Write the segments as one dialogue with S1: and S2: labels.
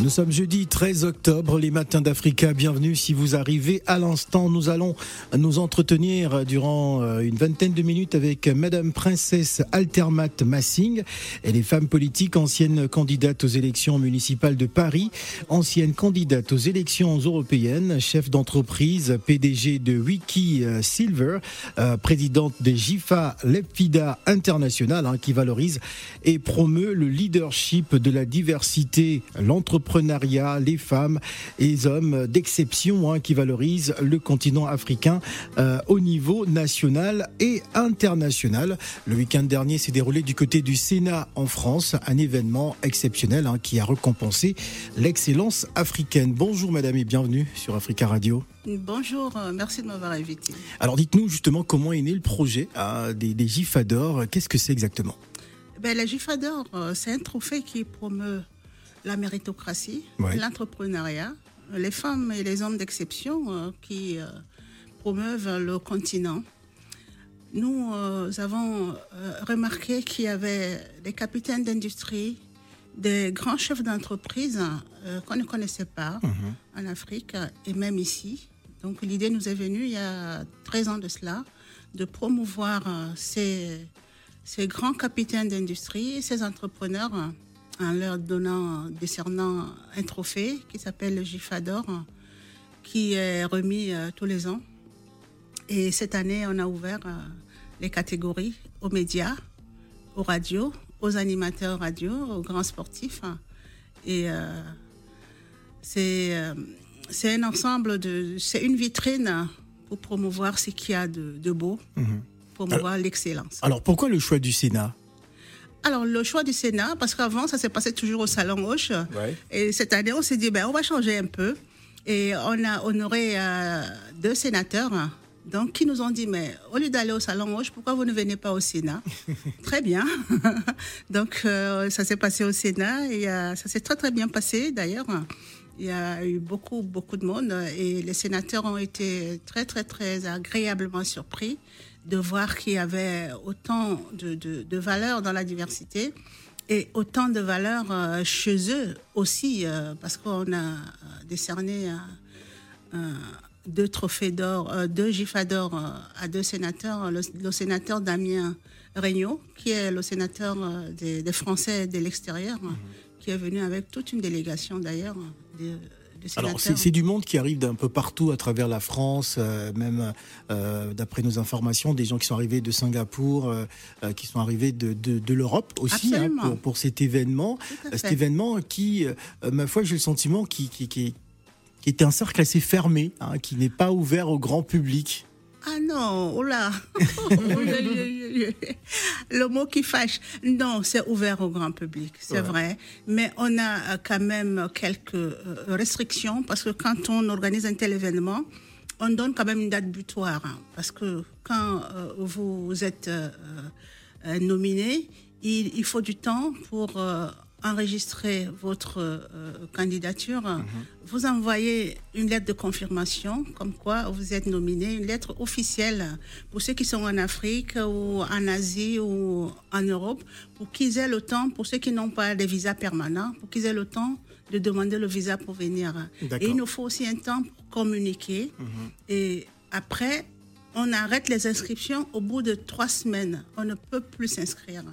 S1: Nous sommes jeudi 13 octobre, les matins d'Africa. Bienvenue si vous arrivez à l'instant. Nous allons nous entretenir durant euh, une vingtaine de minutes avec Madame Princesse Altermat Massing. Elle est femme politique, ancienne candidate aux élections municipales de Paris, ancienne candidate aux élections européennes, chef d'entreprise, PDG de Wiki euh, Silver, euh, présidente des GIFA Lepida International, hein, qui valorise et promeut le leadership de la diversité, l'entreprise les femmes et les hommes d'exception hein, qui valorisent le continent africain euh, au niveau national et international. Le week-end dernier s'est déroulé du côté du Sénat en France, un événement exceptionnel hein, qui a récompensé l'excellence africaine. Bonjour madame et bienvenue sur Africa Radio.
S2: Bonjour, euh, merci de m'avoir invité.
S1: Alors dites-nous justement comment est né le projet hein, des, des GIFADOR. Qu'est-ce que c'est exactement?
S2: Ben, La GIFADOR, euh, c'est un trophée qui promeut la méritocratie, l'entrepreneuriat, les femmes et les hommes d'exception euh, qui euh, promeuvent le continent. Nous euh, avons remarqué qu'il y avait des capitaines d'industrie, des grands chefs d'entreprise qu'on ne connaissait pas mhm. en Afrique et même ici. Donc l'idée nous est venue il y a 13 ans de cela de promouvoir ces, ces grands capitaines d'industrie, ces entrepreneurs en leur donnant, décernant un trophée qui s'appelle le Gifador, qui est remis euh, tous les ans. Et cette année, on a ouvert euh, les catégories aux médias, aux radios, aux animateurs radio, aux grands sportifs. Et euh, c'est c'est un ensemble de, c'est une vitrine pour promouvoir ce qu'il y a de, beau, mhm. promouvoir l'excellence.
S1: Alors pourquoi le choix du Sénat?
S2: Alors, le choix du Sénat, parce qu'avant, ça s'est passé toujours au Salon Hoche. Et cette année, on s'est dit, ben, on va changer un peu. Et on a honoré euh, deux sénateurs, donc, qui nous ont dit, mais au lieu d'aller au Salon Hoche, pourquoi vous ne venez pas au Sénat? Très bien. donc, euh, ça s'est passé au Sénat et euh, ça s'est très, très bien passé, d'ailleurs. Il y a eu beaucoup, beaucoup de monde et les sénateurs ont été très, très, très agréablement surpris de voir qu'il y avait autant de, de, valeurs dans la diversité et autant de valeurs euh, chez eux aussi, euh, parce qu'on a euh, décerné deux trophées d'or, deux gifas d'or à deux sénateurs, le, sénateur Damien Regnault, qui est le sénateur des, Français de l'extérieur, mhm. qui est venu avec toute une délégation d'ailleurs.
S1: Alors c'est du monde qui arrive d'un peu partout à travers la France, euh, même euh, d'après nos informations, des gens qui sont arrivés de Singapour, euh, qui sont arrivés de, de, l'Europe aussi hein, pour, pour, cet événement. Cet événement qui, ma foi, j'ai le sentiment qui, qui, qui, qui était un cercle assez fermé, hein, qui n'est pas ouvert au grand public.
S2: Ah non, oh là. Le mot qui fâche. Non, c'est ouvert au grand public, c'est vrai. Mais on a euh, quand même quelques euh, restrictions parce que quand on organise un tel événement, on donne quand même une date butoir. Hein, parce que quand euh, vous êtes nominé, il, faut du temps pour enregistrer votre euh, candidature, mhm. vous envoyez une lettre de confirmation comme quoi vous êtes nominé, une lettre officielle pour ceux qui sont en Afrique ou en Asie ou en Europe, pour qu'ils aient le temps, pour ceux qui n'ont pas de visa permanent, pour qu'ils aient le temps de demander le visa pour venir. Et il nous faut aussi un temps pour communiquer. Mhm. Et après, on arrête les inscriptions au bout de trois semaines. On ne peut plus s'inscrire.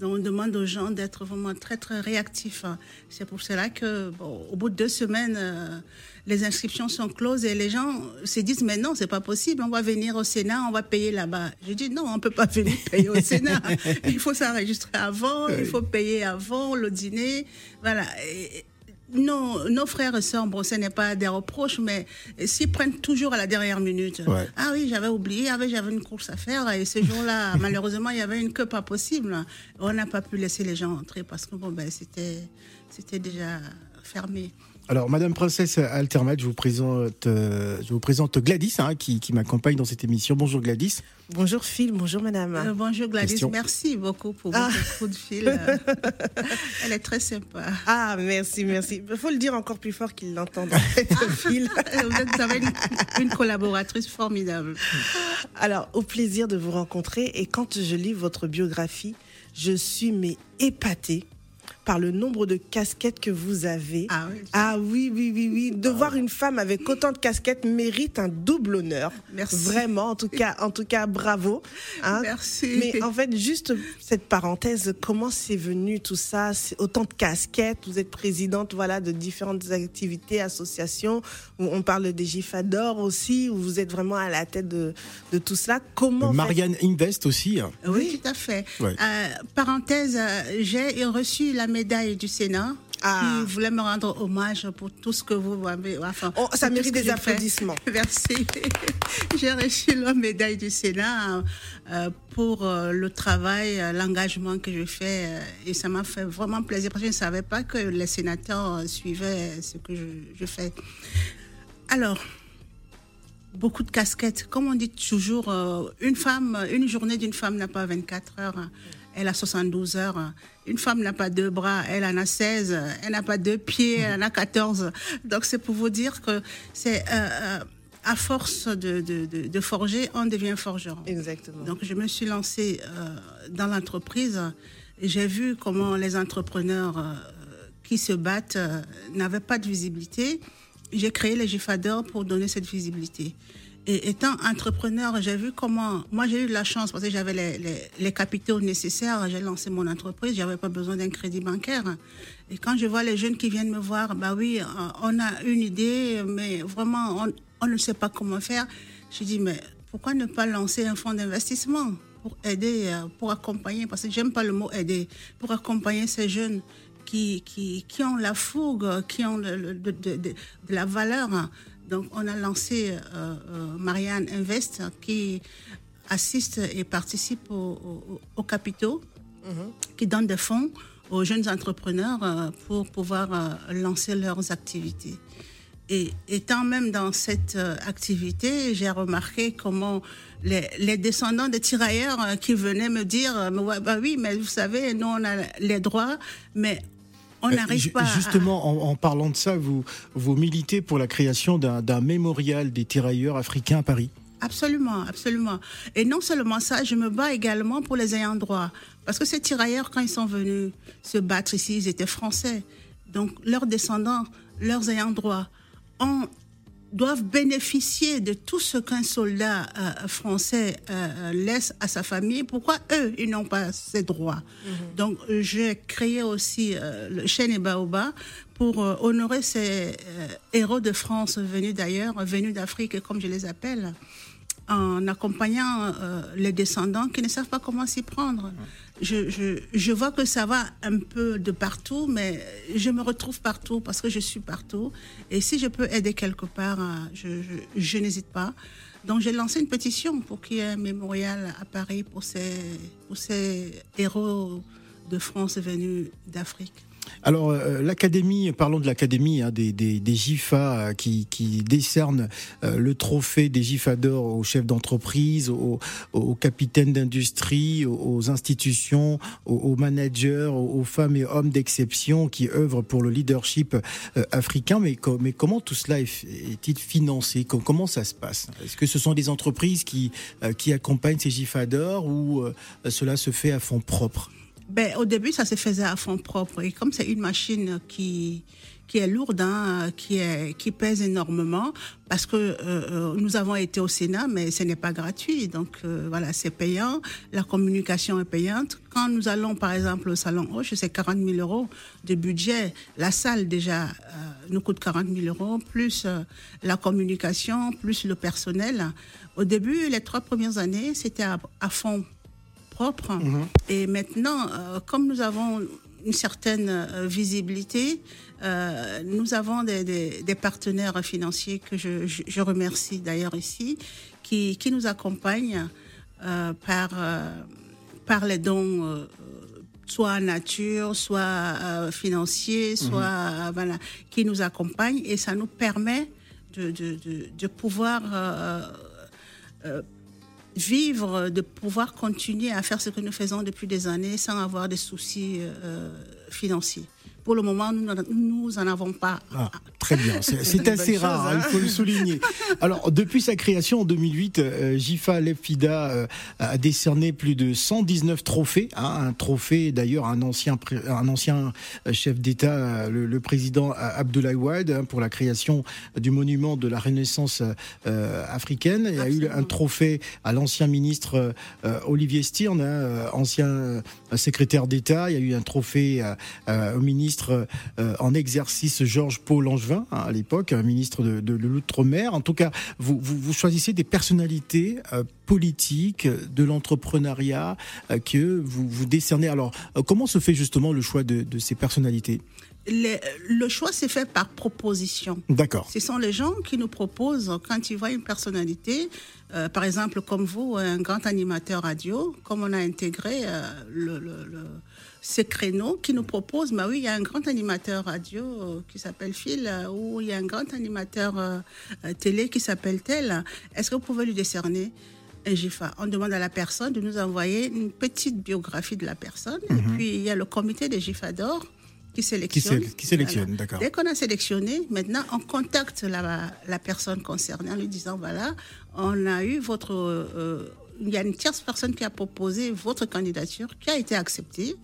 S2: Donc, on demande aux gens d'être vraiment très, très réactifs. C'est pour cela que, au bout de deux semaines, euh, les inscriptions sont closes et les gens se disent, mais non, c'est pas possible. On va venir au Sénat, on va payer là-bas. Je dis, non, on peut pas venir payer au Sénat. il faut s'enregistrer avant, il faut payer avant le dîner. Voilà nos, nos frères et sœurs, bon, ce n'est pas des reproches, mais s'ils prennent toujours à la dernière minute, ah oui, j'avais oublié, ah j'avais une course à faire, et ce jour-là, malheureusement, il y avait une queue pas possible. On n'a pas pu laisser les gens entrer parce que bon, ben, c'était, c'était déjà fermé.
S1: Alors, Madame Princesse Altermat, je vous présente, euh, je vous présente Gladys, hein, qui, qui m'accompagne dans cette émission. Bonjour Gladys.
S3: Bonjour Phil, bonjour Madame.
S2: Euh, bonjour Gladys, merci beaucoup pour votre ah. coup de fil. Elle est très sympa.
S3: Ah, merci, merci. Il faut le dire encore plus fort qu'il l'entende. Phil.
S2: vous avez une, une collaboratrice formidable.
S3: Alors, au plaisir de vous rencontrer. Et quand je lis votre biographie, Je suis mais épatée par le nombre de casquettes que vous avez.
S2: Ah oui.
S3: Ah oui, oui, oui, oui. De voir une femme avec autant de casquettes mérite un double honneur.
S2: Merci.
S3: Vraiment, en tout cas, en tout cas, bravo. hein.
S2: Merci.
S3: Mais en fait, juste cette parenthèse, comment c'est venu tout ça? C'est Autant de casquettes, vous êtes présidente voilà, de différentes activités, associations, où on parle des GIFADOR aussi, où vous êtes vraiment à la tête de, de tout cela. Comment fait-
S1: Marianne Invest aussi. hein.
S2: Oui, tout à fait.
S1: Ouais.
S2: Euh, parenthèse, euh, j'ai reçu la médaille du Sénat.
S3: Ah.
S2: qui voulait me rendre hommage pour tout ce que vous avez. Enfin,
S3: Oh, ça mérite des applaudissements.
S2: fait. Merci. j'ai reçu la médaille du Sénat euh, pour euh, le travail, euh, l'engagement que je fais. et ça m'a fait vraiment plaisir parce que je ne savais pas que les sénateurs suivaient ce que je, je fais. Alors, beaucoup de casquettes. Comme on dit toujours, une femme, une journée d'une femme n'a pas 24 heures, elle a 72 heures. Une femme n'a pas deux bras, elle en a 16. Elle n'a pas deux pieds, elle en a 14. Donc c'est pour vous dire que c'est euh, euh, à force de, de, de, de forger, on devient forgeron.
S3: Exactement.
S2: Donc, je me suis lancée euh, dans l'entreprise j'ai vu comment les entrepreneurs euh, qui se battent n'avaient pas de visibilité. J'ai créé les GIFADOR pour donner cette visibilité. Et étant entrepreneur, j'ai vu comment. Moi, j'ai eu de la chance parce que j'avais les, capitaux nécessaires. J'ai lancé mon entreprise. J'avais pas besoin d'un crédit bancaire. Et quand je vois les jeunes qui viennent me voir, bah oui, euh, on a une idée, mais vraiment, on, ne sait pas comment faire. Je dis, mais pourquoi ne pas lancer un fonds d'investissement pour aider, euh, pour accompagner, parce que j'aime pas le mot aider, pour accompagner ces jeunes qui, qui, qui ont la fougue, qui ont de la valeur. Donc, on a lancé euh, euh, Marianne Invest qui assiste et participe au- au- aux capitaux qui donne des fonds aux jeunes entrepreneurs euh, pour pouvoir lancer leurs activités. Et étant même dans cette activité, j'ai remarqué comment les, les descendants des tirailleurs qui venaient me dire, bah oui, mais vous savez, nous on a les droits, mais on
S1: Euh,
S2: n'arrive à-
S1: Justement, en, en parlant de ça, vous, vous militez pour la création d'un d'un mémorial des tirailleurs africains à Paris.
S2: Absolument, absolument. Et non seulement ça, je me bats également pour les ayants droit. Parce que ces tirailleurs, quand ils sont venus se battre ici, ils étaient français. Donc leurs descendants, leurs ayants droit, ont- doivent bénéficier de tout ce qu'un soldat euh, français euh, laisse à sa famille. Pourquoi eux, ils n'ont pas ces droits? Donc euh, j'ai créé aussi euh, le chêne et baobab pour honorer ces héros de France venus d'ailleurs, venus d'Afrique, comme je les appelle en accompagnant les descendants qui ne savent pas comment s'y prendre. Je, vois que ça va un peu de partout, mais je me retrouve partout parce que je suis partout. Et si je peux aider quelque part, euh, je, n'hésite pas. Donc j'ai lancé une pétition pour qu'il y ait un mémorial à Paris pour ces héros de France venus d'Afrique.
S1: Alors, euh, l'académie, parlons de l'académie hein, des, des, des GIFA qui, qui décerne euh, le trophée des GIFA d'or aux chefs d'entreprise, aux, aux capitaines d'industrie, aux, aux institutions, aux, aux managers, aux, femmes et hommes d'exception qui œuvrent pour le leadership euh, africain. Mais, mais comment tout cela est- est-il financé? Co- Comment ça se passe? Est-ce que ce sont des entreprises qui, euh, qui accompagnent ces GIFA d'or ou euh, cela se fait à fond propre
S2: Ben, au début, ça se faisait à fond propre. Et comme c'est une machine qui, qui est lourde, hein, qui, est, qui pèse énormément, parce que euh, euh, nous avons été au Sénat, mais ce n'est pas gratuit. Donc euh, voilà, c'est payant. La communication est payante. Quand nous allons, par exemple, au Salon Hoche, c'est 40 000 euros de budget. La salle, déjà, nous coûte 40 000 euros, plus la communication, plus le personnel. Au début, les trois premières années, c'était à, à fond propre. Et maintenant, euh, comme nous avons une certaine euh, visibilité, euh, nous avons des, des- des partenaires financiers que je, je- je remercie d'ailleurs ici, qui, qui nous accompagnent euh, par, par les dons. soit nature, soit euh, financiers, soit euh, voilà, qui nous accompagnent et ça nous permet de, de, de, de pouvoir euh, vivre, de pouvoir continuer à faire ce que nous faisons depuis des années sans avoir des soucis euh, financiers. Pour le moment, nous n'en avons pas.
S1: Ah, très bien, c'est assez rare, hein, il faut le souligner. Alors, depuis sa création en 2008, euh, Jifa Lefida euh, a décerné plus de 119 trophées. Hein, un trophée, d'ailleurs, un ancien, un ancien euh, chef d'État, le, président Abdoulaye Wade, hein, pour la création du monument de la Renaissance africaine. Il y a eu un trophée à l'ancien ministre Olivier Stirn, hein, ancien secrétaire d'État. Il y a eu un trophée au ministre en exercice Georges-Paul Langevin, à l'époque, ministre de, de l'Outre-mer. En tout cas, vous, vous, vous choisissez des personnalités euh, politiques de l'entrepreneuriat euh, que vous, vous décernez. Alors, euh, comment se fait justement le choix de, ces personnalités?
S2: Le choix s'est fait par proposition.
S1: D'accord.
S2: Ce sont les gens qui nous proposent, quand ils voient une personnalité, par exemple comme vous, un grand animateur radio, comme on a intégré le, ces créneaux qui nous proposent, bah oui, il y a un grand animateur radio euh, qui s'appelle Phil, euh, ou il y a un grand animateur euh, télé qui s'appelle tel. Est-ce que vous pouvez lui décerner un GIFA On demande à la personne de nous envoyer une petite biographie de la personne. Et mhm. puis, il y a le comité des GIFA d'or qui sélectionne.
S1: Qui, sélectionne, d'accord.
S2: Dès qu'on a sélectionné, maintenant, on contacte la, la, personne concernée en lui disant, voilà, on a eu votre... il y a une tierce personne qui a proposé votre candidature, qui a été acceptée.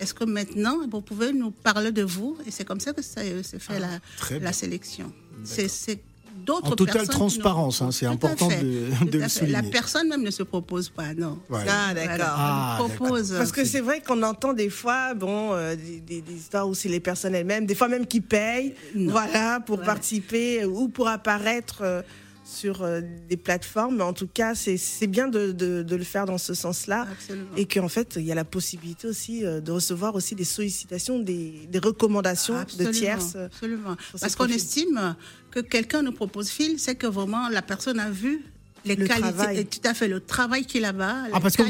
S2: Est-ce que maintenant, vous pouvez nous parler de vous? Et c'est comme ça que ça se fait ah, la, la, sélection. C'est
S1: d'autres En totale transparence, hein, c'est important de, de le souligner.
S2: La personne même ne se propose pas, non.
S3: Ah, d'accord.
S2: Ah, propose.
S3: Parce que c'est vrai qu'on entend des fois, bon, euh, des, histoires où c'est les personnes elles-mêmes, des fois même qui payent, voilà, pour participer ou pour apparaître. Euh, sur euh, des plateformes. Mais en tout cas, c'est bien de, de, le faire dans ce sens-là. Et qu'en fait, il y a la possibilité aussi euh, de recevoir aussi des sollicitations, des, des recommandations de tierces.
S2: Absolument. Parce qu'on estime que quelqu'un nous propose fil, c'est que vraiment la personne a vu les qualités, et tout à fait le travail qu'il a bas.
S1: Ah, parce que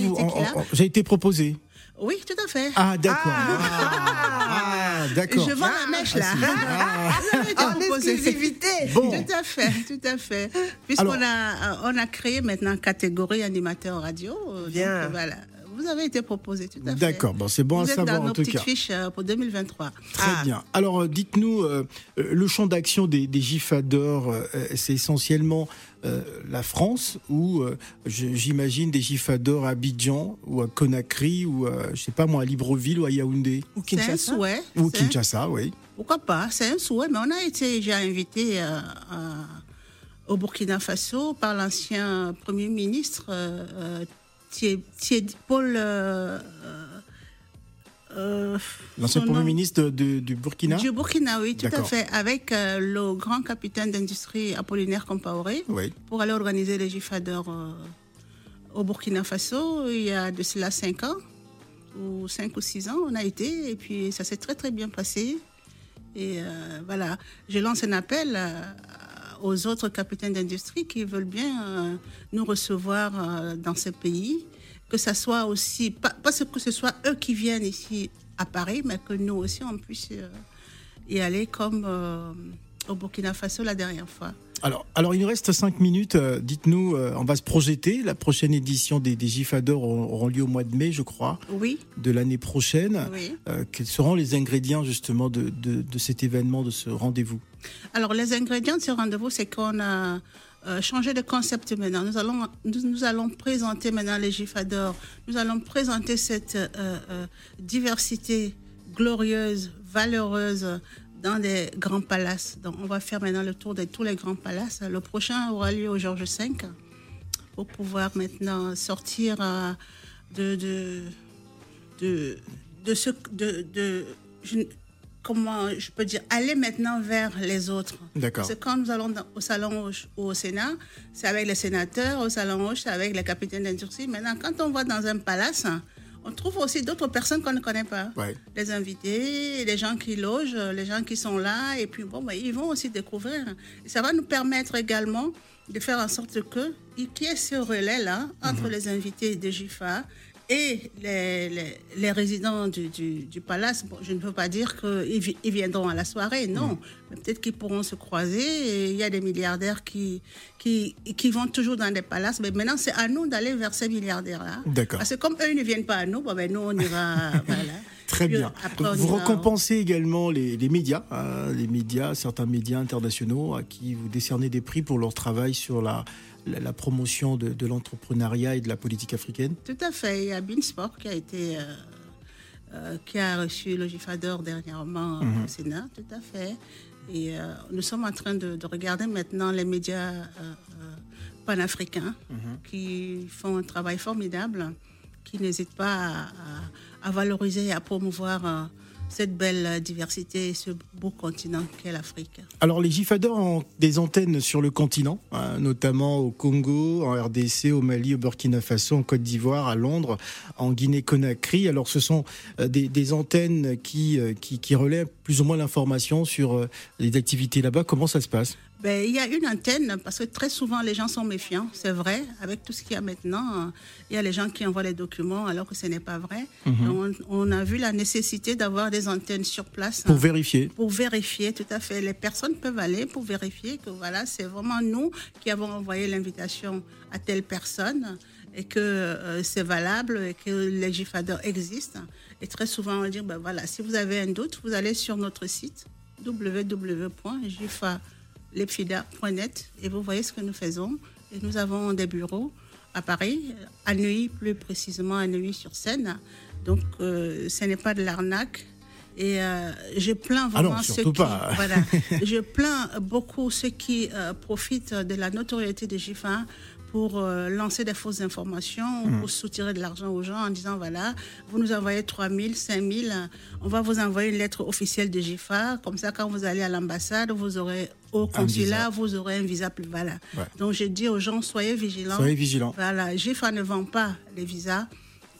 S1: j'ai été proposé.
S2: Oui, tout à fait.
S1: Ah, d'accord. Ah.
S2: Ah, d'accord. Je vends la mèche, là.
S3: Ah. en exclusivité.
S2: Bon. Tout à fait, tout à fait. Puisqu'on a, on a créé maintenant catégorie animateur radio. Bien. voilà vous avez été proposé, tout à fait.
S1: D'accord, bon, c'est bon
S2: à
S1: savoir
S2: en
S1: tout cas.
S2: fiches euh, pour 2023.
S1: Très bien. Alors, euh, dites-nous, euh, le champ d'action des, des GIFADOR, c'est essentiellement la France ou j'imagine des GIFADOR à Abidjan ou à Conakry ou à, je sais pas moi, à Libreville ou à Yaoundé?
S2: Ou Kinshasa. Un souhait,
S1: ou Kinshasa, oui.
S2: Pourquoi pas C'est un souhait, mais on a été déjà invité au Burkina Faso par l'ancien Premier ministre Paul. Euh,
S1: euh, L'ancien Premier ministre du Burkina
S2: Du Burkina, oui, tout à fait. Avec euh, le grand capitaine d'industrie Apollinaire Compaoré. Pour aller organiser les GIFADER au Burkina Faso. Il y a de cela 5 ans, ou 5 ou 6 ans, on a été. Et puis ça s'est très très bien passé. Et voilà, je lance un appel aux autres capitaines d'industrie qui veulent bien euh, nous recevoir euh, dans ces pays, que ça soit aussi, pas, que ce soit eux qui viennent ici à Paris, mais que nous aussi on puisse euh, y aller comme au Burkina Faso la dernière fois.
S1: Alors, alors, il nous reste cinq minutes. Dites-nous, on va se projeter. La prochaine édition des, des GIFADOR auront lieu au mois de mai, je crois,
S2: oui.
S1: de l'année prochaine. quels seront les ingrédients justement de, de, de cet événement, de ce rendez-vous?
S2: Alors, les ingrédients de ce rendez-vous, c'est qu'on a euh, changé de concept maintenant. Nous allons, nous, allons présenter maintenant les GIFADOR. Nous allons présenter cette euh, euh, diversité glorieuse, valeureuse dans des grands palaces. Donc, on va faire maintenant le tour de tous les grands palaces. Le prochain aura lieu au Georges V pour pouvoir maintenant sortir de, de, de, de, ce, de, de comment je peux dire, aller maintenant vers les autres.
S1: D'accord.
S2: Parce que quand nous allons au salon ou au Sénat, c'est avec les sénateurs, au salon c'est avec les capitaines d'industrie. Maintenant, quand on va dans un palace, on trouve aussi d'autres personnes qu'on ne connaît pas. Les invités, les gens qui logent, les gens qui sont là, et puis bon, ben, ils vont aussi découvrir. Et ça va nous permettre également de faire en sorte que qu'il y ait ce relais-là entre mhm. les invités de GIFA et les, les, résidents du, du, palace, je ne veux pas dire qu'ils ils viendront à la soirée, non. Mais peut-être qu'ils pourront se croiser. il y a des milliardaires qui, qui, qui vont toujours dans des palaces. Mais maintenant, c'est à nous d'aller vers ces milliardaires-là.
S1: D'accord.
S2: Parce que comme eux ne viennent pas à nous, bon, ben, nous, on ira. voilà.
S1: Très bien. vous récompensez également les, médias, hein, les médias, certains médias internationaux à qui vous décernez des prix pour leur travail sur la, la, promotion de, l'entrepreneuriat et de la politique africaine.
S2: Tout à fait. Il y a Beansport qui a été euh, euh, qui a reçu le GIFADOR dernièrement mhm. au Sénat, tout à fait. Et euh, nous sommes en train de, regarder maintenant les médias panafricains mhm. qui font un travail formidable, qui n'hésitent pas à, valoriser et à promouvoir cette belle diversité et ce beau continent qu'est l'Afrique.
S1: Alors les GIFADOR ont des antennes sur le continent, hein, notamment au Congo, en RDC, au Mali, au Burkina Faso, en Côte d'Ivoire, à Londres, en Guinée-Conakry. Alors ce sont euh, des, antennes qui, euh, qui, qui, relèvent plus ou moins l'information sur euh, les activités là-bas. Comment ça se passe?
S2: Ben, il y a une antenne parce que très souvent les gens sont méfiants, c'est vrai. Avec tout ce qu'il y a maintenant, il y a les gens qui envoient les documents alors que ce n'est pas vrai. Mhm. on, a vu la nécessité d'avoir des antennes sur place.
S1: Pour vérifier.
S2: Pour vérifier, tout à fait. Les personnes peuvent aller pour vérifier que voilà, c'est vraiment nous qui avons envoyé l'invitation à telle personne et que euh, c'est valable et que les GIFADOR existent. Et très souvent, on dit, ben voilà, si vous avez un doute, vous allez sur notre site www.gifa.com lepfida.net et vous voyez ce que nous faisons. Et nous avons des bureaux à Paris, à Neuilly plus précisément, à Neuilly-sur-Seine. Donc euh, ce n'est pas de l'arnaque. Et euh, je plains
S1: ah vraiment ceux qui,
S2: voilà, je plains beaucoup ceux qui euh, profitent de la notoriété de GIFA pour euh, lancer des fausses informations, hmm. pour soutirer de l'argent aux gens en disant voilà, vous nous envoyez 3 000, 5 000, on va vous envoyer une lettre officielle de GIFA. Comme ça, quand vous allez à l'ambassade, vous aurez au consulat, vous aurez un visa plus voilà. Donc, je dis aux gens soyez vigilants.
S1: Soyez vigilants.
S2: Voilà, GIFA ne vend pas les visas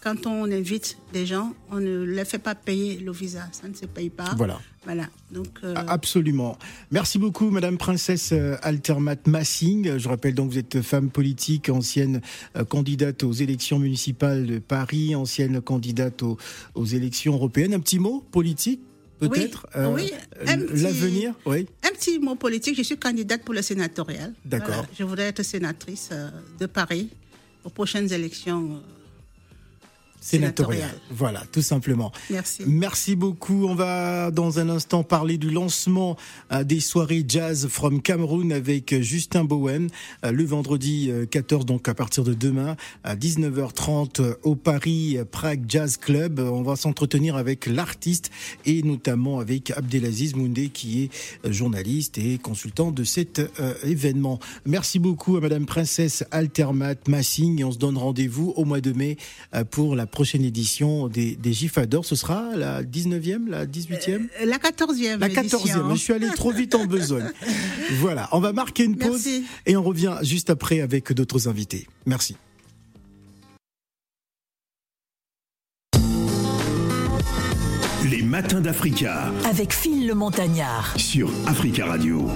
S2: quand on invite des gens, on ne les fait pas payer le visa. Ça ne se paye pas.
S1: Voilà.
S2: Voilà. Donc,
S1: euh, Absolument. Merci beaucoup, Madame Princesse euh, Altermat Massing. Je rappelle donc que vous êtes femme politique, ancienne euh, candidate aux élections municipales de Paris, ancienne candidate aux, élections européennes. Un petit mot politique peut-être
S2: Oui,
S1: l'avenir, oui.
S2: Un petit mot politique, je suis candidate pour le sénatorial.
S1: D'accord.
S2: Je voudrais être sénatrice de Paris aux prochaines élections sénatorial.
S1: Voilà, tout simplement.
S2: Merci.
S1: Merci beaucoup. On va dans un instant parler du lancement euh, des soirées jazz from Cameroun avec Justin Bowen euh, le vendredi 14, euh, donc à partir de demain à 19h30 au Paris Prague Jazz Club. On va s'entretenir avec l'artiste et notamment avec Abdelaziz Moundé qui est journaliste et consultant de cet événement. Merci beaucoup à Madame Princesse Altermat Massing et on se donne rendez-vous au mois de mai pour la prochaine édition des, des. Ce sera la 19e, la 18e
S2: euh, La 14e.
S1: La 14e. Je suis allé trop vite en besogne. voilà, on va marquer une pause et on revient juste après avec d'autres invités. Merci.
S4: Les matins d'Africa.
S5: Avec Phil le Montagnard.
S4: Sur Africa Radio.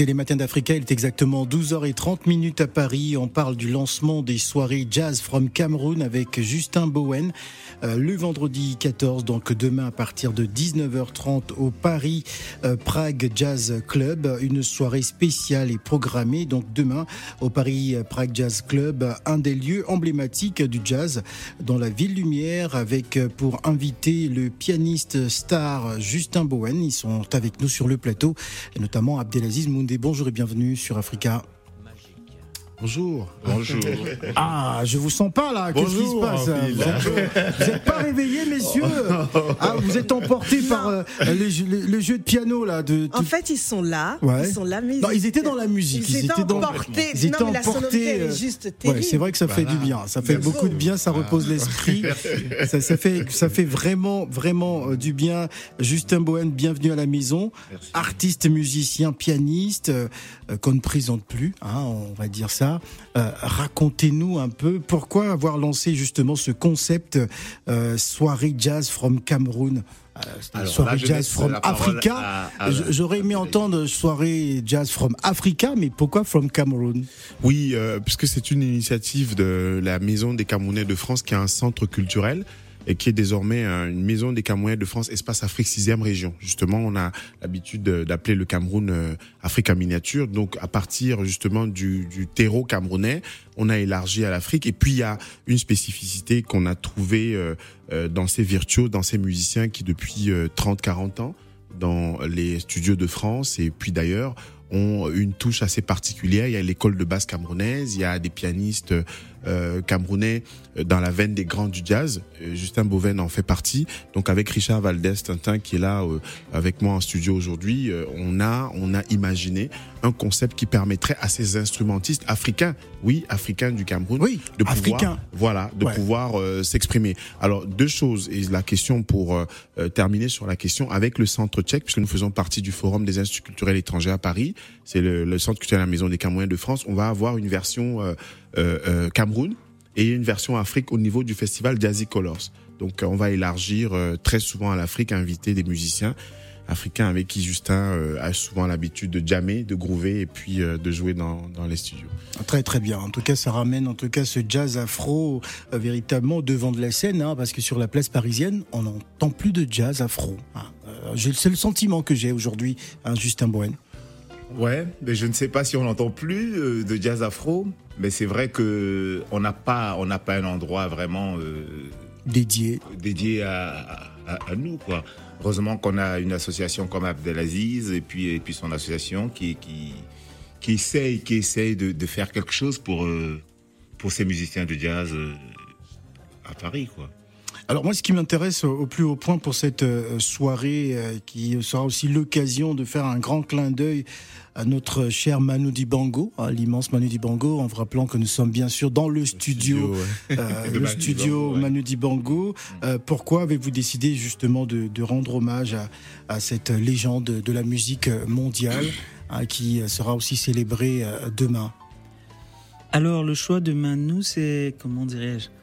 S1: Écoutez les matins d'Africa, il est exactement 12h30 minutes à Paris. On parle du lancement des soirées Jazz from Cameroun avec Justin Bowen le vendredi 14, donc demain à partir de 19h30 au Paris euh, Prague Jazz Club. Une soirée spéciale est programmée donc demain au Paris euh, Prague Jazz Club, un des lieux emblématiques du jazz dans la ville lumière avec pour inviter le pianiste star Justin Bowen. Ils sont avec nous sur le plateau et notamment Abdelaziz Bonjour et bienvenue sur Africa. Bonjour.
S6: Bonjour.
S1: Ah, je vous sens pas là. Qu'est-ce qui se passe Vous n'êtes pas réveillés, messieurs ah, Vous êtes emportés par euh, le, jeu de piano là. De,
S3: En fait, ils sont là. Ils sont là, mais
S1: non, ils étaient dans la musique.
S3: Ils, étaient emportés. Ils étaient non, mais la sonorité est juste terrible.
S1: c'est vrai que ça fait du bien. Ça fait beaucoup de bien. Ça repose l'esprit. ça, ça, fait, ça fait vraiment, vraiment euh, du bien. Justin Bowen, bienvenue à la maison. Artiste, musicien, pianiste, euh, qu'on ne présente plus. Hein, on va dire ça. Euh, racontez-nous un peu pourquoi avoir lancé justement ce concept euh, soirée jazz from Cameroun. Euh, soirée jazz from Africa. J'aurais aimé entendre soirée jazz from Africa, mais pourquoi from Cameroun?
S6: Oui, puisque c'est une initiative de la Maison des Camerounais de France qui est un centre culturel et qui est désormais une maison des Camerounais de France, espace Afrique 6e région. Justement, on a l'habitude d'appeler le Cameroun euh, Afrique en miniature. Donc, à partir justement du, du terreau camerounais, on a élargi à l'Afrique. Et puis, il y a une spécificité qu'on a trouvée euh, euh, dans ces virtuoses, dans ces musiciens qui, depuis 30-40 ans, dans les studios de France et puis d'ailleurs, ont une touche assez particulière. Il y a l'école de basse camerounaise, il y a des pianistes euh, camerounais euh, dans la veine des grands du jazz. Euh, Justin Boven en fait partie. Donc avec Richard Valdez Tintin qui est là avec moi en studio aujourd'hui, on a on a imaginé un concept qui permettrait à ces instrumentistes africains, oui, africains du Cameroun,
S1: oui,
S6: de pouvoir voilà, de pouvoir s'exprimer. Alors deux choses et la question pour terminer sur la question avec le centre tchèque puisque nous faisons partie du forum des instituts culturels étrangers à Paris, c'est le, le centre culturel à la Maison des Camerounais de France, on va avoir une version euh, euh, Cameroun et une version Afrique au niveau du festival Jazzy Colors. Donc on va élargir euh, très souvent à l'Afrique, inviter des musiciens africains avec qui Justin a souvent l'habitude de jammer, de groover et puis de jouer dans, les studios.
S1: Très très bien. En tout cas, ça ramène en tout cas ce jazz afro véritablement devant de la scène, hein, parce que sur la place parisienne, on n'entend plus de jazz afro. Hein. c'est le sentiment que j'ai aujourd'hui, hein, Justin Bouen.
S7: Ouais, mais je ne sais pas si on n'entend plus euh, de jazz afro, mais c'est vrai que on n'a pas, on n'a pas un endroit vraiment euh,
S1: dédié,
S7: dédié à, à, nous quoi. Heureusement qu'on a une association comme Abdelaziz et puis et puis son association qui qui qui essaye, qui essaye de, de faire quelque chose pour euh, pour ces musiciens de jazz à Paris quoi.
S1: Alors moi, ce qui m'intéresse au plus haut point pour cette euh, soirée, euh, qui sera aussi l'occasion de faire un grand clin d'œil à notre cher Manu Dibango, l'immense Manu Dibango, en vous rappelant que nous sommes bien sûr dans le, studio, le studio Manu euh, Dibango. pourquoi avez-vous décidé justement de, rendre hommage à, cette légende de la musique mondiale hein, qui sera aussi célébrée demain?
S8: Alors le choix de Manu, c'est comment dirais-je?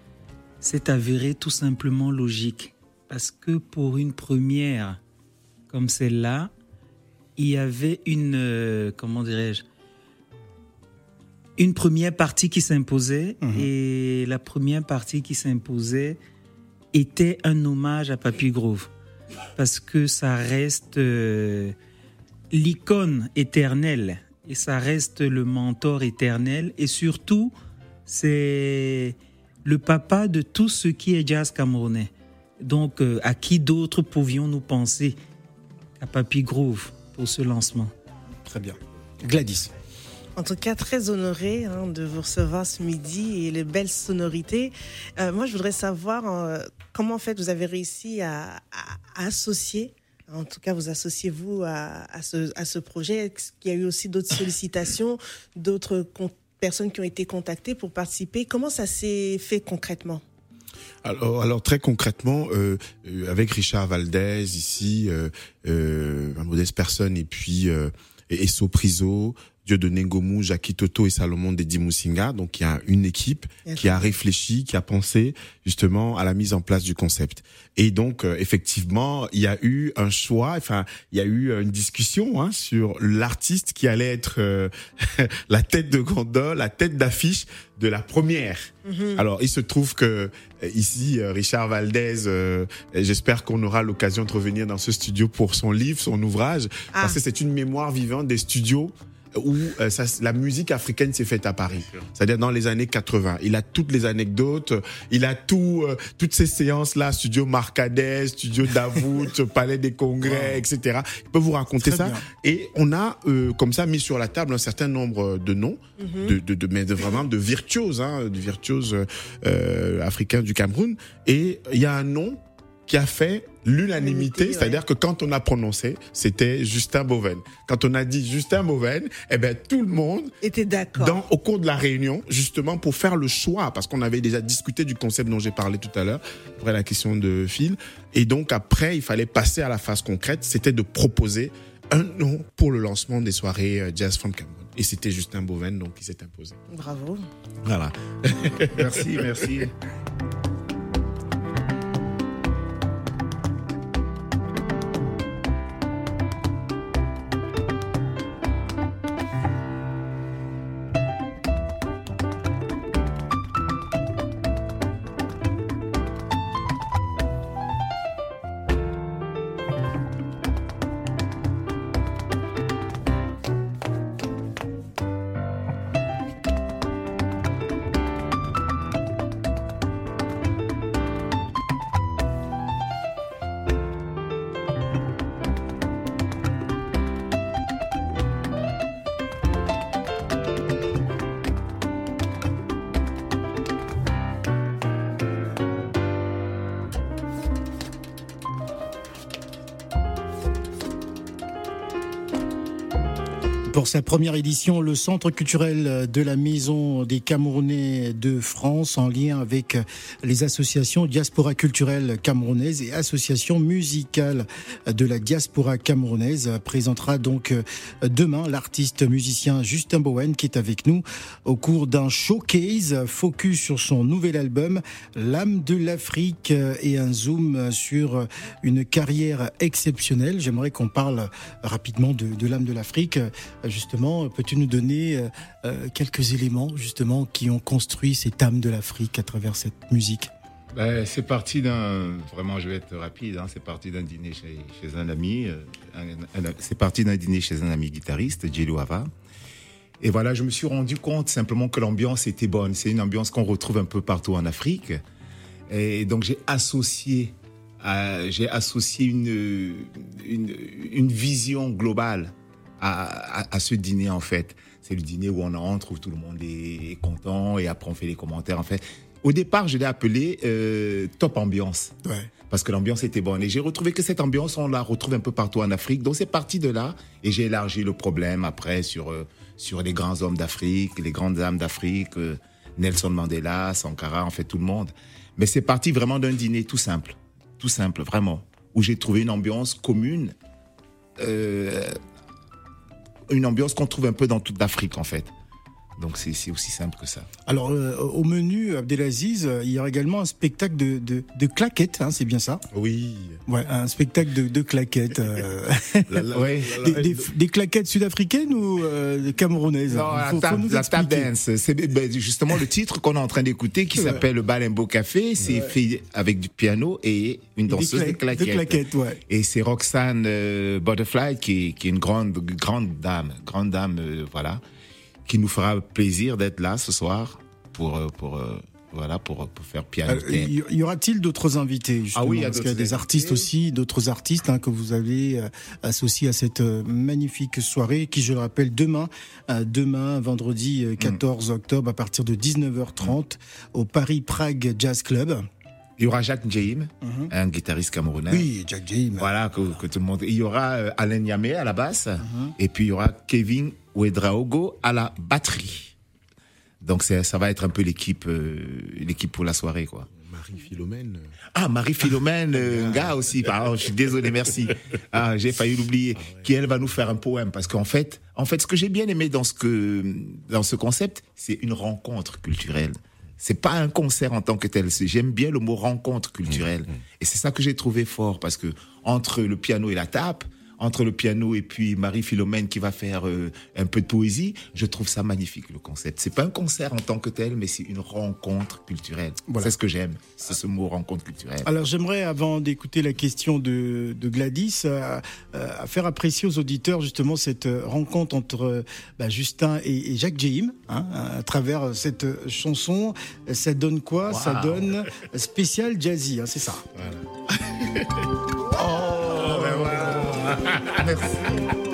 S8: C'est avéré tout simplement logique. Parce que pour une première comme celle-là, il y avait une, euh, comment dirais-je, une première partie qui s'imposait. Mhm. Et la première partie qui s'imposait était un hommage à Papy Grove. Parce que ça reste euh, l'icône éternelle et ça reste le mentor éternel. Et surtout, c'est le papa de tout ce qui est jazz camerounais. Donc, euh, à qui d'autre pouvions-nous penser À Papy Groove pour ce lancement?
S1: Très bien. Gladys.
S3: En tout cas, très honoré hein, de vous recevoir ce midi et les belles sonorités. Euh, moi, je voudrais savoir euh, comment en fait vous avez réussi à, associer en tout cas, vous associez-vous à, ce, à ce projet? Est-ce qu'il y a eu aussi d'autres sollicitations, d'autres contacts personnes qui ont été contactées pour participer. Comment ça s'est fait concrètement?
S6: Alors, alors très concrètement, euh, euh, avec Richard Valdez ici, euh, euh, modeste personne, et puis euh, Esso Priso de Nengomu, Jackie Toto et Salomon Dedi Musinga. Donc il y a une équipe qui a réfléchi, qui a pensé justement à la mise en place du concept. Et donc euh, effectivement, il y a eu un choix, enfin il y a eu une discussion hein, sur l'artiste qui allait être euh, la tête de gondole, la tête d'affiche de la première.
S3: Mhm.
S6: Alors il se trouve que euh, ici euh, Richard Valdez, euh, j'espère qu'on aura l'occasion de revenir dans ce studio pour son livre, son ouvrage,
S3: Ah.
S6: parce que c'est une mémoire vivante des studios où euh, ça, la musique africaine s'est faite à Paris, c'est-à-dire dans les années 80. Il a toutes les anecdotes, il a tout, euh, toutes ces séances là, studio Marcadet, studio Davout, Palais des Congrès, etc. Il peut vous raconter
S1: Très
S6: ça.
S1: bien.
S6: Et on a euh, comme ça mis sur la table un certain nombre de noms, de, de, de, mais de vraiment de virtuoses, hein, de virtuoses euh, africains du Cameroun. Et il y a un nom qui a fait l'unanimité, c'est-à-dire que quand on a prononcé, c'était Justin Boven. Quand on a dit Justin Boven, eh ben tout le monde
S3: Était d'accord.
S6: dans, au cours de la réunion, justement pour faire le choix, parce qu'on avait déjà discuté du concept dont j'ai parlé tout à l'heure, après la question de Phil. Et donc après, il fallait passer à la phase concrète, c'était de proposer un nom pour le lancement des soirées euh, Jazz from Cameroun. Et c'était Justin Boven, donc qui s'est imposé.
S3: Bravo.
S6: Voilà.
S7: Merci, merci.
S1: Pour sa première édition, le Centre culturel de la Maison des Camerounais de France, en lien avec les associations Diaspora culturelle camerounaise et Association musicale de la diaspora camerounaise, présentera donc demain l'artiste musicien Justin Bowen qui est avec nous au cours d'un showcase focus sur son nouvel album L'âme de l'Afrique et un zoom sur une carrière exceptionnelle. J'aimerais qu'on parle rapidement de, de l'âme de l'Afrique. Justement, peux-tu nous donner euh, euh, quelques éléments justement qui ont construit cette âme de l'Afrique à travers cette musique?
S7: Ben, c'est parti d'un. Vraiment, je vais être rapide. hein, c'est parti d'un dîner chez, un ami. euh, c'est parti d'un dîner chez un ami guitariste, Hava. Et voilà, je me suis rendu compte simplement que l'ambiance était bonne. C'est une ambiance qu'on retrouve un peu partout en Afrique. Et donc, j'ai associé, j'ai associé une, une vision globale à, à, à ce dîner, en fait. C'est le dîner où on entre, où tout le monde est content, et après on fait les commentaires, en fait. Au départ, je l'ai appelé euh, Top Ambiance
S1: Ouais.
S7: parce que l'ambiance était bonne. Et j'ai retrouvé que cette ambiance, on la retrouve un peu partout en Afrique. Donc c'est parti de là. Et j'ai élargi le problème après sur, euh, sur les grands hommes d'Afrique, les grandes âmes d'Afrique, euh, Nelson Mandela, Sankara, en fait tout le monde. Mais c'est parti vraiment d'un dîner tout simple. Tout simple, vraiment. Où j'ai trouvé une ambiance commune. Une ambiance qu'on trouve un peu dans toute l'Afrique, en fait. Donc c'est aussi simple que ça.
S1: Alors euh, au menu Abdelaziz, il y aura également un spectacle de, de, de claquettes, hein, c'est bien ça?
S6: Oui.
S1: Ouais, un spectacle de, de claquettes. euh,
S6: La- la-
S7: Ouais.
S1: des, des- des claquettes sud-africaines ou euh, camerounaises?
S7: Non, la
S1: faut- faut
S7: table,
S1: nous
S7: la
S1: expliquer.
S7: dance. C'est ben, justement le titre qu'on est en train d'écouter qui
S1: Ouais.
S7: s'appelle le Balembo Café. C'est fait avec du piano et une danseuse de
S1: cla-
S7: claquettes.
S1: de claquettes, ouais.
S7: Et c'est Roxane euh, Butterfly qui est, qui est une grande, grande dame, grande dame, voilà, qui nous fera plaisir d'être là ce soir pour, euh, pour, euh, voilà, pour, pour faire piano.
S1: Euh, y aura-t-il d'autres invités justement
S7: Ah oui, il y a
S1: Parce qu'il y a des artistes aussi, d'autres artistes hein, que vous avez euh, associés à cette euh, magnifique soirée qui, je le rappelle, demain, demain, vendredi
S7: Mm.
S1: euh, 14 octobre, à partir de 19h30 au Paris Prague Jazz Club.
S7: Il y aura Jacques Jaim,
S1: Mhm.
S7: un guitariste camerounais.
S1: Oui, Jack Jim.
S7: Voilà, que, que tout le monde. Il y aura Alain Niamé à la basse,
S1: Mhm.
S7: et puis il y aura Kevin Ouedraogo à la batterie. Donc ça va être un peu l'équipe, euh, l'équipe pour la soirée, quoi.
S6: Marie-Philomène.
S7: Ah, Marie-Philomène euh, Nga aussi. Pardon, je suis désolé, merci. Ah, j'ai failli l'oublier. Qui elle va nous faire un poème parce qu'en fait, en fait, ce que j'ai bien aimé dans ce que dans ce concept, c'est une rencontre culturelle. C'est pas un concert en tant que tel. J'aime bien le mot rencontre culturelle. Et c'est ça que j'ai trouvé fort parce que entre le piano et la tape, entre le piano et puis Marie-Philomène qui va faire euh, un peu de poésie, je trouve ça magnifique le concept. C'est pas un concert en tant que tel, mais c'est une rencontre culturelle.
S1: Voilà.
S7: C'est ce que j'aime. C'est ce mot rencontre culturelle.
S1: Alors j'aimerais, avant d'écouter la question de, de Gladys, euh, euh, à faire apprécier aux auditeurs justement cette rencontre entre bah, Justin et, et Jacques Jehim, hein, à travers cette chanson. Ça donne quoi? Ça donne spécial jazzy, hein, c'est ça. です。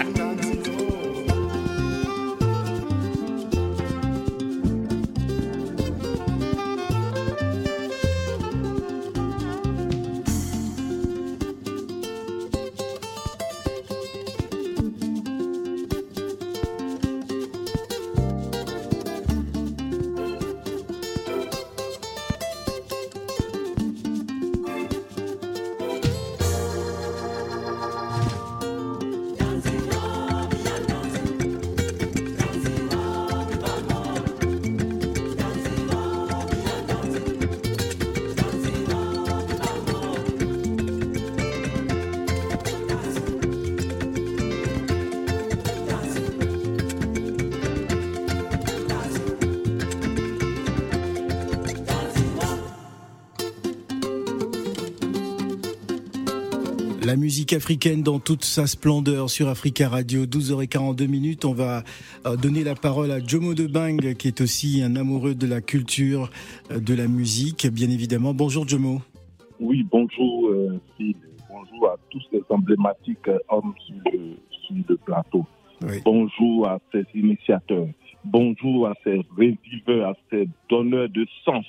S1: La musique africaine dans toute sa splendeur sur Africa Radio, 12h42 minutes. On va euh, donner la parole à Jomo de Bang, qui est aussi un amoureux de la culture, euh, de la musique, bien évidemment. Bonjour Jomo.
S9: Oui, bonjour euh, Phil. Bonjour à tous les emblématiques euh, hommes sur le, sur le plateau.
S1: Oui.
S9: Bonjour à ces initiateurs. Bonjour à ces reviveurs, à ces donneurs de sens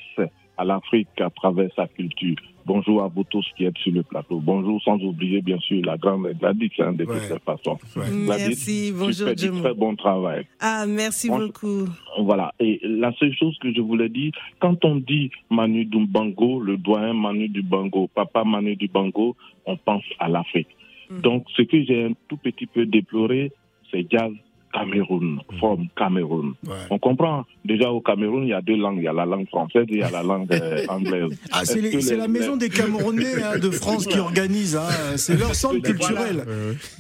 S9: à l'Afrique à travers sa culture. Bonjour à vous tous qui êtes sur le plateau. Bonjour sans oublier bien sûr la grande Gladys hein, de
S1: Ouais.
S9: toutes les façons. Gladys,
S3: Merci,
S9: tu
S3: bonjour
S9: fais du
S3: Jomo.
S9: très bon travail.
S3: Ah, merci beaucoup.
S9: Voilà. Et la seule chose que je voulais dire, quand on dit Manu Dumbango, le doyen Manu Dumbango, papa Manu Dumbango, on pense à l'Afrique.
S3: Mm.
S9: Donc, ce que j'ai un tout petit peu déploré, c'est Jazz Cameroun, from Cameroun.
S1: Ouais.
S9: On comprend. Déjà, au Cameroun, il y a deux langues. Il y a la langue française et il y a la langue euh, anglaise.
S1: Ah, c'est la maison des Camerounais hein, de France qui organise. hein. C'est leur centre
S9: voilà.
S1: culturel.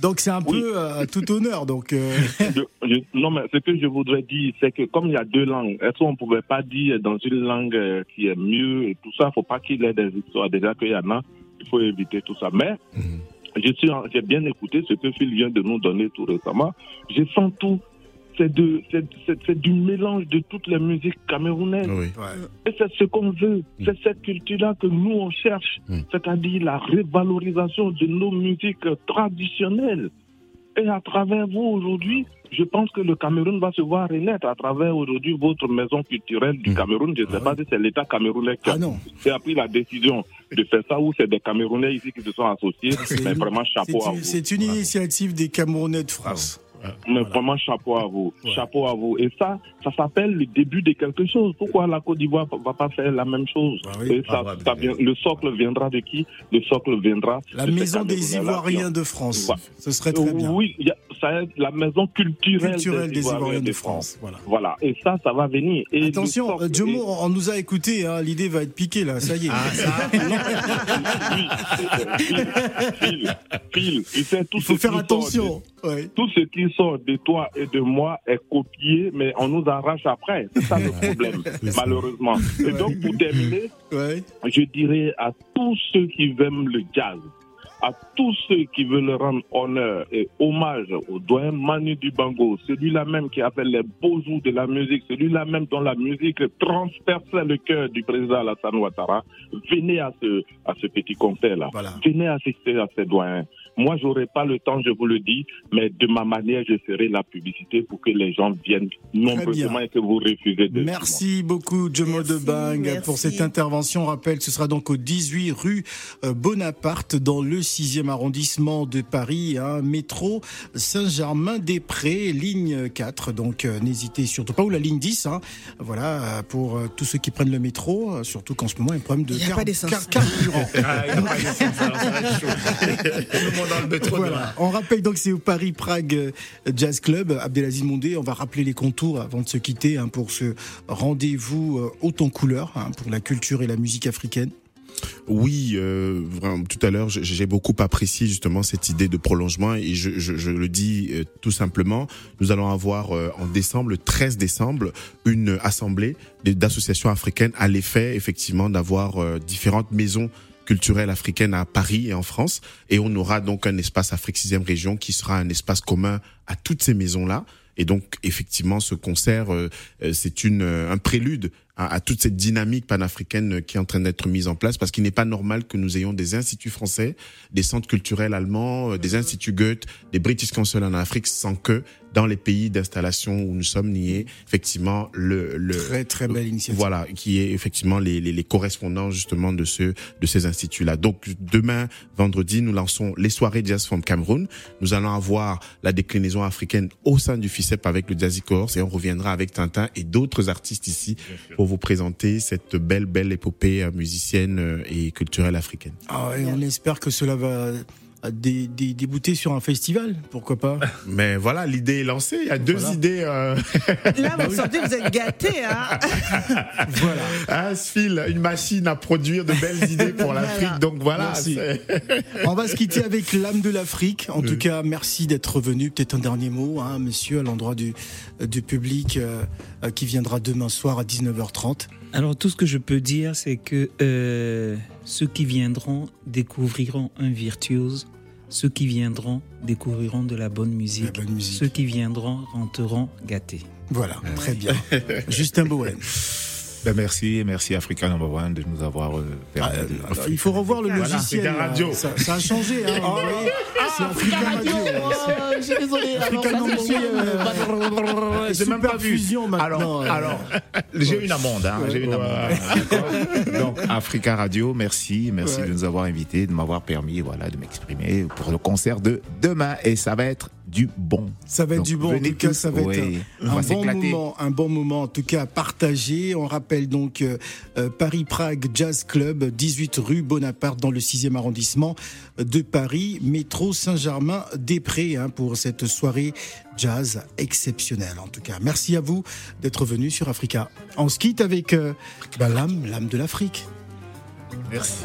S1: Donc c'est un
S9: Oui.
S1: peu euh, à tout honneur. Donc euh,
S9: Je- je- non, mais ce que je voudrais dire, c'est que comme il y a deux langues, est-ce qu'on ne pouvait pas dire dans une langue euh, qui est mieux et tout ça, faut pas qu'il y ait des histoires. Déjà qu'il y en a, il faut éviter tout ça. Mais en- j'ai bien écouté ce que Phil vient de nous donner tout récemment. Je sens tout. C'est de, c'est, c'est- c'est du mélange de toutes les musiques camerounaises.
S6: Oui.
S9: Et c'est ce qu'on veut. C'est cette culture-là que nous, on cherche.
S6: Mm.
S9: C'est-à-dire la révalorisation de nos musiques traditionnelles. Et à travers vous aujourd'hui, je pense que le Cameroun va se voir renaître à travers aujourd'hui votre maison culturelle du
S6: Mm.
S9: Cameroun. Je ne sais pas si c'est l'État camerounais qui a,
S1: ah non,
S9: qui a pris la décision de faire ça ou c'est des Camerounais ici qui se sont associés.
S1: C'est
S9: Mais
S1: une-
S9: vraiment chapeau à vous.
S1: c'est une initiative des Camerounais de France.
S9: Mais vraiment chapeau à vous,
S1: Ouais.
S9: chapeau à vous. Et ça, ça s'appelle le début de quelque chose. Pourquoi la Côte d'Ivoire va pas faire la même chose
S1: Bah oui.
S9: Et ça,
S7: Ah,
S9: ça vient- Le socle viendra de qui? Le socle viendra
S1: La
S9: de
S1: maison des Ivoiriens de France.
S9: Ouais.
S1: Ce serait très bien.
S9: Oui, y a- ça est la maison culturelle,
S1: Culturelle des Ivoiriens de France. Voilà.
S9: Voilà, et ça, ça va venir. Et
S1: Attention,
S9: socle-
S1: euh, Jomo, on nous a écouté. Hein, L'idée va être piquée là. Ça y est.
S7: Ah, ça.
S9: Phil, Phil, tu sais, tout
S1: Il faut
S9: ce
S1: faire attention.
S9: Tout ce qui sort de toi et de moi est copié, mais on nous arrache après. C'est ça le problème, malheureusement. Et donc, pour terminer, je dirais à tous ceux qui aiment le jazz, à tous ceux qui veulent rendre honneur et hommage au doyen Manu Dibango, celui-là même qui appelle les beaux jours de la musique, celui-là même dont la musique transperçait le cœur du président Alassane Ouattara, venez à ce, à ce petit concert-là.
S1: Voilà.
S9: Venez assister à ces doyens. Moi, j'aurai pas le temps, je vous le dis, mais de ma manière, je ferai la publicité pour que les gens viennent nombreusement et que vous refusez de
S1: Merci beaucoup, Jomo de Bang,
S3: merci.
S1: pour cette intervention. Rappel, ce sera donc au 18 rue euh, Bonaparte, dans le 6e arrondissement de Paris, hein, métro Saint-Germain-des-Prés, ligne 4. Donc euh, n'hésitez surtout pas, ou la ligne 10, hein, voilà, euh, pour euh, tous ceux qui prennent le métro, surtout qu'en ce moment, il y a un problème de carburant.
S7: Dans le métro.
S1: Voilà. On rappelle donc c'est au Paris Prague euh, Jazz Club, Abdelaziz Mondé. On va rappeler les contours avant de se quitter hein, pour ce rendez-vous euh, haut en couleur hein, pour la culture et la musique africaine.
S6: Oui, euh, tout à l'heure, j'ai- beaucoup apprécié justement cette idée de prolongement et je, je, je le dis euh, tout simplement, nous allons avoir euh, en décembre, le 13 décembre, une assemblée d'associations africaines à l'effet effectivement d'avoir différentes maisons culturelles africaines à Paris et en France. Et on aura donc un espace Afrique 6e région qui sera un espace commun à toutes ces maisons-là. Et donc effectivement ce concert euh, euh, c'est une euh, un prélude à, à toute cette dynamique panafricaine qui est en train d'être mise en place parce qu'il n'est pas normal que nous ayons des instituts français, des centres culturels allemands, euh, des instituts Goethe, des British Council en Afrique sans que dans les pays d'installation où nous sommes niés, effectivement le le
S1: Très très belle initiative.
S6: voilà, qui est effectivement les, les, les correspondants justement de ce de ces instituts-là. Donc demain, vendredi, nous lançons les soirées Jazz from Cameroun. Nous allons avoir la déclinaison africaine au sein du FICEP avec le Jazzy Course et on reviendra avec Tintin et d'autres artistes ici pour vous présenter cette belle belle épopée musicienne euh, et culturelle africaine.
S1: Ah, et on espère que cela va dé- dé- débouter sur un festival, pourquoi pas
S6: Mais voilà, l'idée est lancée. Il y a deux
S1: Voilà.
S6: idées. Euh...
S3: Là, vous sentez vous êtes gâtés. Hein
S1: Voilà.
S6: hein, Sphil, une machine à produire de belles idées pour l'Afrique. Donc voilà.
S1: Merci. On va se quitter avec l'âme de l'Afrique. En tout cas, merci d'être venu. Peut-être un dernier mot, hein, monsieur, à l'endroit du, du public euh, euh, qui viendra demain soir à 19h30.
S8: Alors tout ce que je peux dire, c'est que euh, ceux qui viendront découvriront un virtuose, ceux qui viendront découvriront de la bonne musique,
S1: La bonne musique.
S8: ceux qui viendront rentreront gâtés.
S1: Voilà, très bien. Justin Bowen.
S7: Ben, merci, merci Africa Number One de nous avoir euh, permis
S1: Ah,
S7: de-
S1: alors, il faut revoir le
S6: Voilà,
S1: logiciel.
S6: Africa. Radio.
S1: Ça, ça a changé. Hein, c'est Africa Radio.
S10: je suis désolé.
S1: Africa Number One, euh,
S7: J'ai même pas vu.
S1: Maintenant.
S7: Alors,
S1: euh.
S7: alors j'ai une amende. Hein, j'ai une amende. Donc, Africa Radio, merci. Merci
S1: Ouais.
S7: de nous avoir invités, de m'avoir permis voilà, de m'exprimer pour le concert de demain. Et ça va être du bon.
S1: Ça va être
S7: Donc,
S1: du bon. En tout cas,
S7: tous.
S1: ça va être un, bon moment, un bon moment. En tout cas, à partager. On rappelle donc euh, euh, Paris Prague Jazz Club, 18 rue Bonaparte, dans le 6e arrondissement de Paris, métro Saint-Germain-des-Prés, hein, pour cette soirée jazz exceptionnelle. En tout cas, merci à vous d'être venus sur Africa. On se quitte avec euh, bah, l'âme, l'âme de l'Afrique.
S7: Merci.